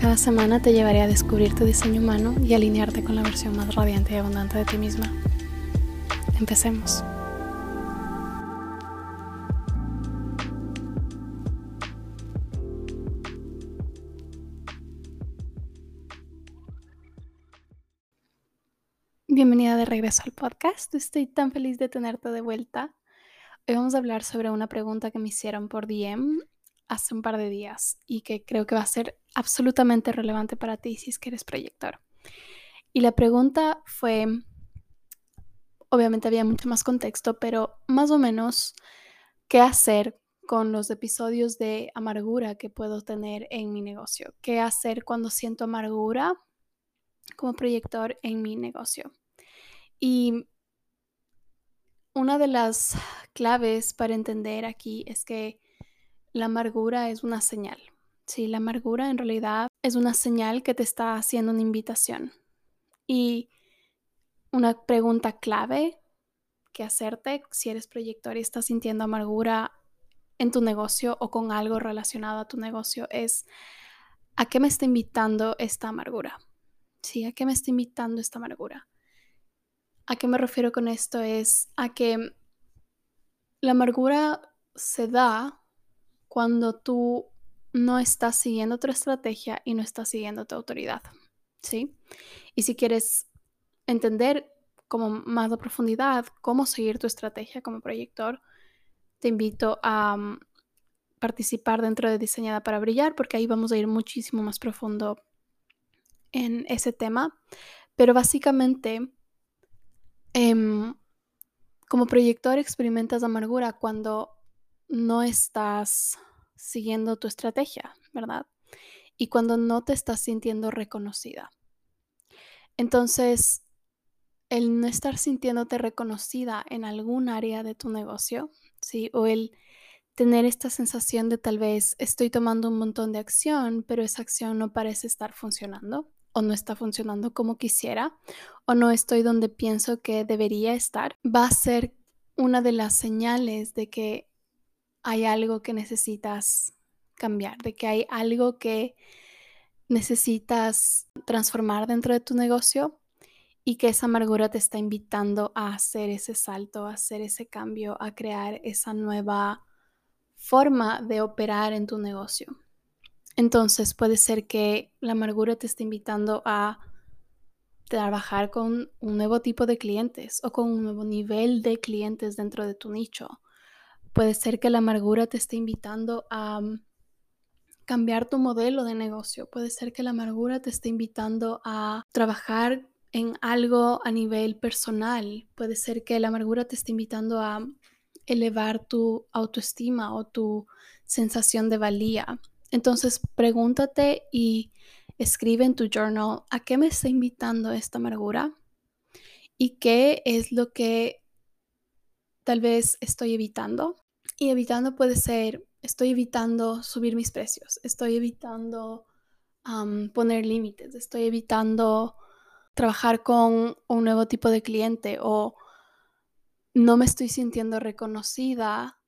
Cada semana te llevaré a descubrir tu diseño humano y alinearte con la versión más radiante y abundante de ti misma. Empecemos. Bienvenida de regreso al podcast. Estoy tan feliz de tenerte de vuelta. Hoy vamos a hablar sobre una pregunta que me hicieron por DM hace un par de días y que creo que va a ser absolutamente relevante para ti si es que eres proyector. Y la pregunta fue, obviamente había mucho más contexto, pero más o menos, ¿qué hacer con los episodios de amargura que puedo tener en mi negocio? ¿Qué hacer cuando siento amargura como proyector en mi negocio? Y una de las claves para entender aquí es que la amargura es una señal. Sí, la amargura en realidad es una señal que te está haciendo una invitación. Y una pregunta clave que hacerte si eres proyector y estás sintiendo amargura en tu negocio o con algo relacionado a tu negocio es ¿a qué me está invitando esta amargura? Sí, ¿a qué me está invitando esta amargura? ¿A qué me refiero con esto? Es a que la amargura se da cuando tú no estás siguiendo tu estrategia y no estás siguiendo tu autoridad, ¿sí? Y si quieres entender como más a profundidad cómo seguir tu estrategia como proyector, te invito a mm, participar dentro de Diseñada para Brillar porque ahí vamos a ir muchísimo más profundo en ese tema. Pero básicamente, em, como proyector experimentas amargura cuando no estás siguiendo tu estrategia, ¿verdad? Y cuando no te estás sintiendo reconocida. Entonces, el no estar sintiéndote reconocida en algún área de tu negocio, ¿sí? O el tener esta sensación de tal vez estoy tomando un montón de acción, pero esa acción no parece estar funcionando o no está funcionando como quisiera o no estoy donde pienso que debería estar, va a ser una de las señales de que hay algo que necesitas cambiar, de que hay algo que necesitas transformar dentro de tu negocio y que esa amargura te está invitando a hacer ese salto, a hacer ese cambio, a crear esa nueva forma de operar en tu negocio. Entonces puede ser que la amargura te esté invitando a trabajar con un nuevo tipo de clientes o con un nuevo nivel de clientes dentro de tu nicho Puede ser que la amargura te esté invitando a mm, cambiar tu modelo de negocio. Puede ser que la amargura te esté invitando a trabajar en algo a nivel personal. Puede ser que la amargura te esté invitando a elevar tu autoestima o tu sensación de valía. Entonces pregúntate y escribe en tu journal a qué me está invitando esta amargura y qué es lo que tal vez estoy evitando y evitando puede ser, estoy evitando subir mis precios, estoy evitando poner límites, estoy evitando trabajar con un nuevo tipo de cliente o no me estoy sintiendo reconocida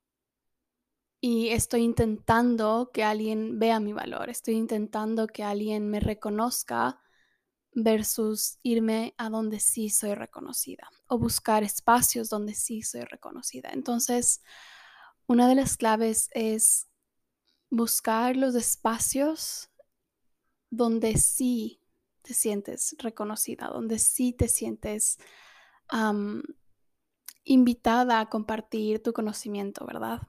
y estoy intentando que alguien vea mi valor, estoy intentando que alguien me reconozca versus irme a donde sí soy reconocida o buscar espacios donde sí soy reconocida. Entonces, una de las claves es buscar los espacios donde sí te sientes reconocida, donde sí te sientes invitada a compartir tu conocimiento, ¿verdad?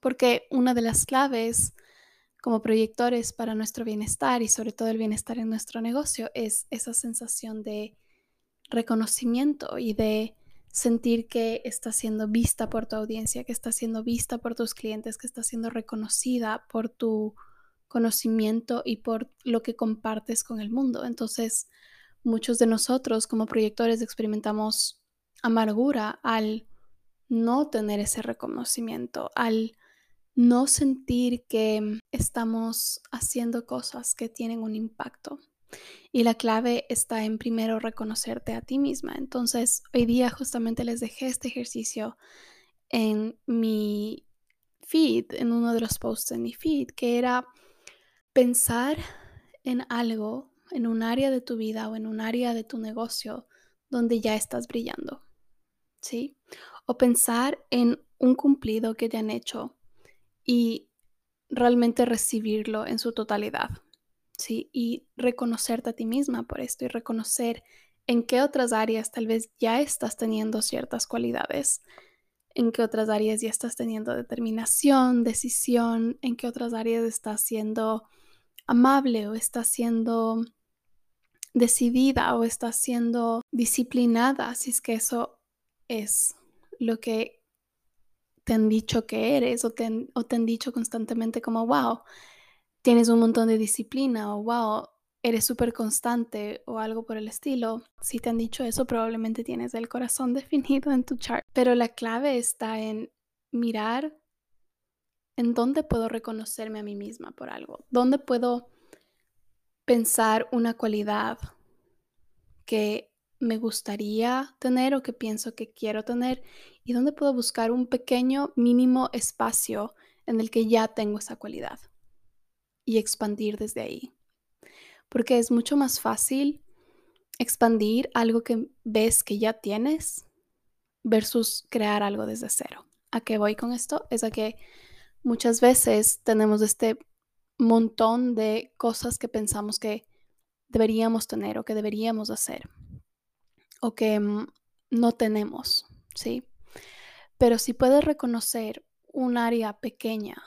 Porque una de las claves como proyectores para nuestro bienestar y sobre todo el bienestar en nuestro negocio es esa sensación de reconocimiento y de sentir que está siendo vista por tu audiencia, que está siendo vista por tus clientes, que está siendo reconocida por tu conocimiento y por lo que compartes con el mundo. Entonces, muchos de nosotros como proyectores experimentamos amargura al no tener ese reconocimiento, al no sentir que estamos haciendo cosas que tienen un impacto. Y la clave está en primero reconocerte a ti misma. Entonces, hoy día justamente les dejé este ejercicio en mi feed, en uno de los posts en mi feed, que era pensar en algo, en un área de tu vida o en un área de tu negocio donde ya estás brillando. ¿Sí? O pensar en un cumplido que te han hecho y realmente recibirlo en su totalidad. Y reconocerte a ti misma por esto y reconocer en qué otras áreas tal vez ya estás teniendo ciertas cualidades, en qué otras áreas ya estás teniendo determinación, decisión, en qué otras áreas estás siendo amable o estás siendo decidida o estás siendo disciplinada, si es que eso es lo que te han dicho que eres o te han, dicho constantemente como, wow, tienes un montón de disciplina o wow, eres súper constante o algo por el estilo. Si te han dicho eso, probablemente tienes el corazón definido en tu chart. Pero la clave está en mirar en dónde puedo reconocerme a mí misma por algo, dónde puedo pensar una cualidad que me gustaría tener o que pienso que quiero tener y dónde puedo buscar un pequeño mínimo espacio en el que ya tengo esa cualidad y expandir desde ahí. Porque es mucho más fácil expandir algo que ves que ya tienes versus crear algo desde cero. ¿A qué voy con esto? Es a que muchas veces tenemos este montón de cosas que pensamos que deberíamos tener o que deberíamos hacer o que mm, no tenemos, ¿sí? Pero si puedes reconocer un área pequeña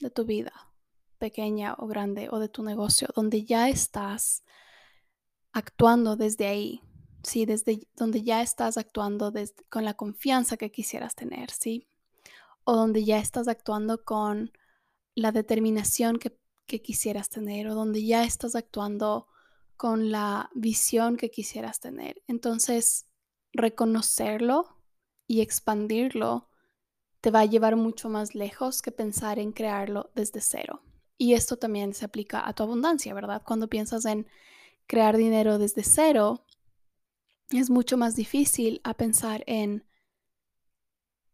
de tu vida, pequeña o grande, o de tu negocio, donde ya estás actuando desde ahí, ¿sí? Desde donde ya estás actuando con la confianza que quisieras tener, ¿sí? O donde ya estás actuando con la determinación que quisieras tener, o donde ya estás actuando con la visión que quisieras tener. Entonces, reconocerlo y expandirlo te va a llevar mucho más lejos que pensar en crearlo desde cero. Y esto también se aplica a tu abundancia, ¿verdad? Cuando piensas en crear dinero desde cero, es mucho más difícil a pensar en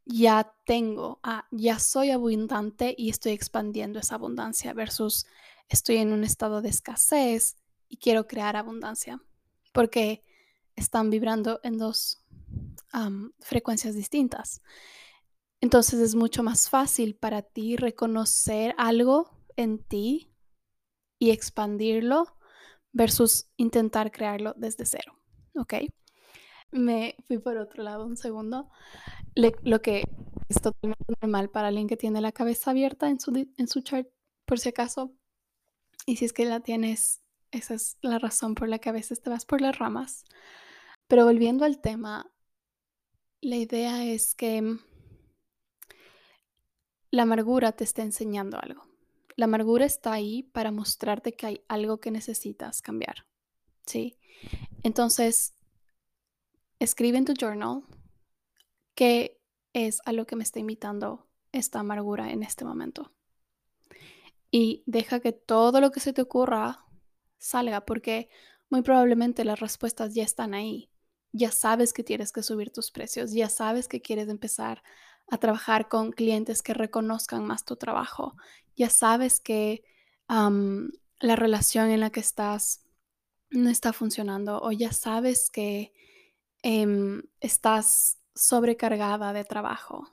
ya tengo, ah, ya soy abundante y estoy expandiendo esa abundancia versus estoy en un estado de escasez y quiero crear abundancia, porque están vibrando en dos frecuencias distintas. Entonces es mucho más fácil para ti reconocer algo en ti y expandirlo versus intentar crearlo desde cero. ¿Ok? Me fui por otro lado un segundo. lo que es totalmente normal para alguien que tiene la cabeza abierta en su, en su chart, por si acaso. Y si es que la tienes esa es la razón por la que a veces te vas por las ramas. Pero volviendo al tema, la idea es que la amargura te está enseñando algo. La amargura está ahí para mostrarte que hay algo que necesitas cambiar. ¿Sí? Entonces, escribe en tu journal qué es a lo que me está invitando esta amargura en este momento. Y deja que todo lo que se te ocurra salga, porque muy probablemente las respuestas ya están ahí. Ya sabes que tienes que subir tus precios, ya sabes que quieres empezar a trabajar con clientes que reconozcan más tu trabajo, ya sabes que la relación en la que estás no está funcionando o ya sabes que em, estás sobrecargada de trabajo.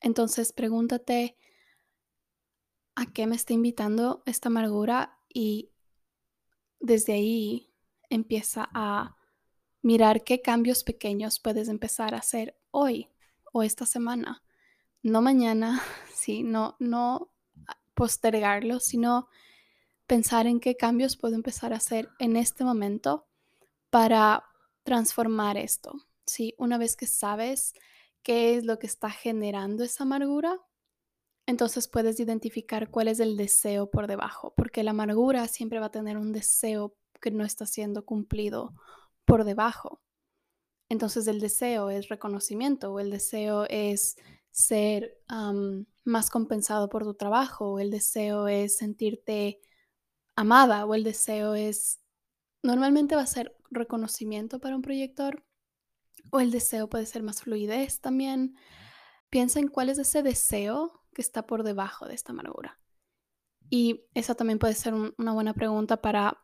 Entonces pregúntate a qué me está invitando esta amargura y desde ahí empieza a mirar qué cambios pequeños puedes empezar a hacer hoy o esta semana. No mañana, sí, no, no postergarlo, sino pensar en qué cambios puedo empezar a hacer en este momento para transformar esto. Sí, una vez que sabes qué es lo que está generando esa amargura, entonces puedes identificar cuál es el deseo por debajo, porque la amargura siempre va a tener un deseo que no está siendo cumplido por debajo. Entonces el deseo es reconocimiento o el deseo es ser más compensado por tu trabajo el deseo es sentirte amada o el deseo es, normalmente va a ser reconocimiento para un proyector o el deseo puede ser más fluidez también. Piensa en cuál es ese deseo que está por debajo de esta amargura. Y esa también puede ser una buena pregunta para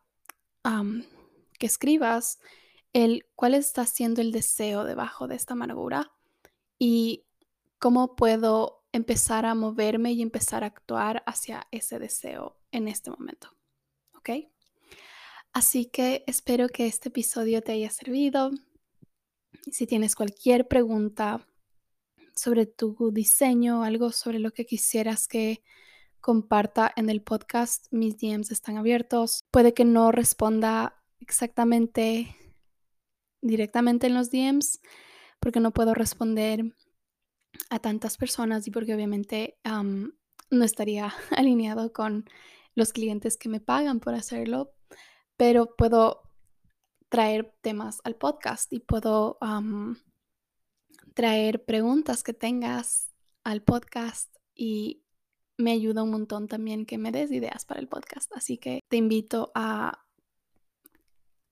que escribas el cuál está siendo el deseo debajo de esta amargura y cómo puedo empezar a moverme y empezar a actuar hacia ese deseo en este momento. ¿Ok? Así que espero que este episodio te haya servido. Si tienes cualquier pregunta sobre tu diseño, algo sobre lo que quisieras que comparta en el podcast, mis DMs están abiertos. Puede que no responda exactamente directamente en los DMs porque no puedo responder a tantas personas y porque obviamente no estaría alineado con los clientes que me pagan por hacerlo, pero puedo traer temas al podcast y puedo traer preguntas que tengas al podcast y me ayuda un montón también que me des ideas para el podcast. Así que te invito a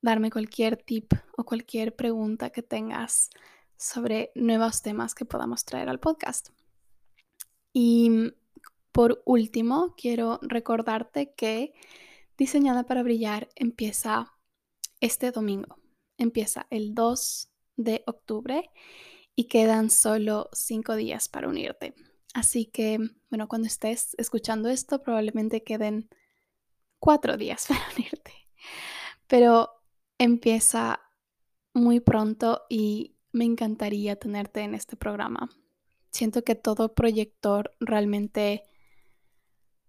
darme cualquier tip o cualquier pregunta que tengas sobre nuevos temas que podamos traer al podcast. Y por último, quiero recordarte que Diseñada para Brillar empieza este domingo. Empieza el 2 de octubre y quedan solo cinco días para unirte. Así que, bueno, cuando estés escuchando esto, probablemente queden cuatro días para unirte. Pero empieza muy pronto y me encantaría tenerte en este programa. Siento que todo proyector realmente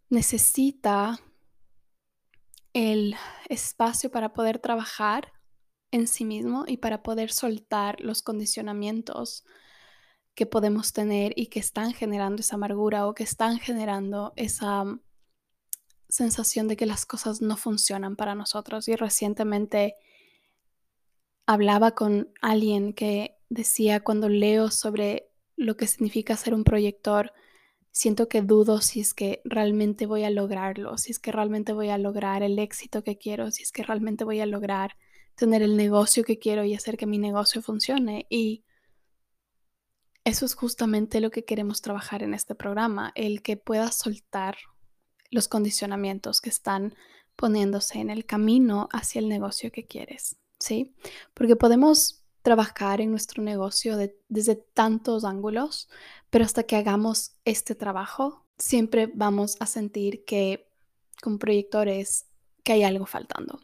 necesita el espacio para poder trabajar en sí mismo y para poder soltar los condicionamientos que podemos tener y que están generando esa amargura o que están generando esa sensación de que las cosas no funcionan para nosotros. Y recientemente hablaba con alguien que decía cuando leo sobre lo que significa ser un proyector, siento que dudo si es que realmente voy a lograrlo, si es que realmente voy a lograr el éxito que quiero, si es que realmente voy a lograr tener el negocio que quiero y hacer que mi negocio funcione. Y eso es justamente lo que queremos trabajar en este programa, el que puedas soltar los condicionamientos que están poniéndose en el camino hacia el negocio que quieres. ¿Sí? Porque podemos trabajar en nuestro negocio desde tantos ángulos, pero hasta que hagamos este trabajo, siempre vamos a sentir que con proyectores que hay algo faltando.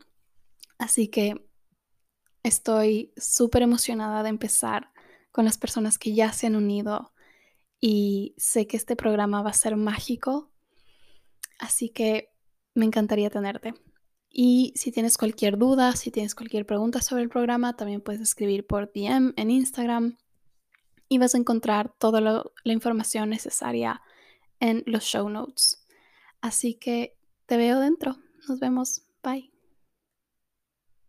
Así que estoy súper emocionada de empezar con las personas que ya se han unido y sé que este programa va a ser mágico. Así que me encantaría tenerte. Y si tienes cualquier duda, si tienes cualquier pregunta sobre el programa, también puedes escribir por DM en Instagram y vas a encontrar toda la información necesaria en los show notes. Así que te veo dentro. Nos vemos. Bye.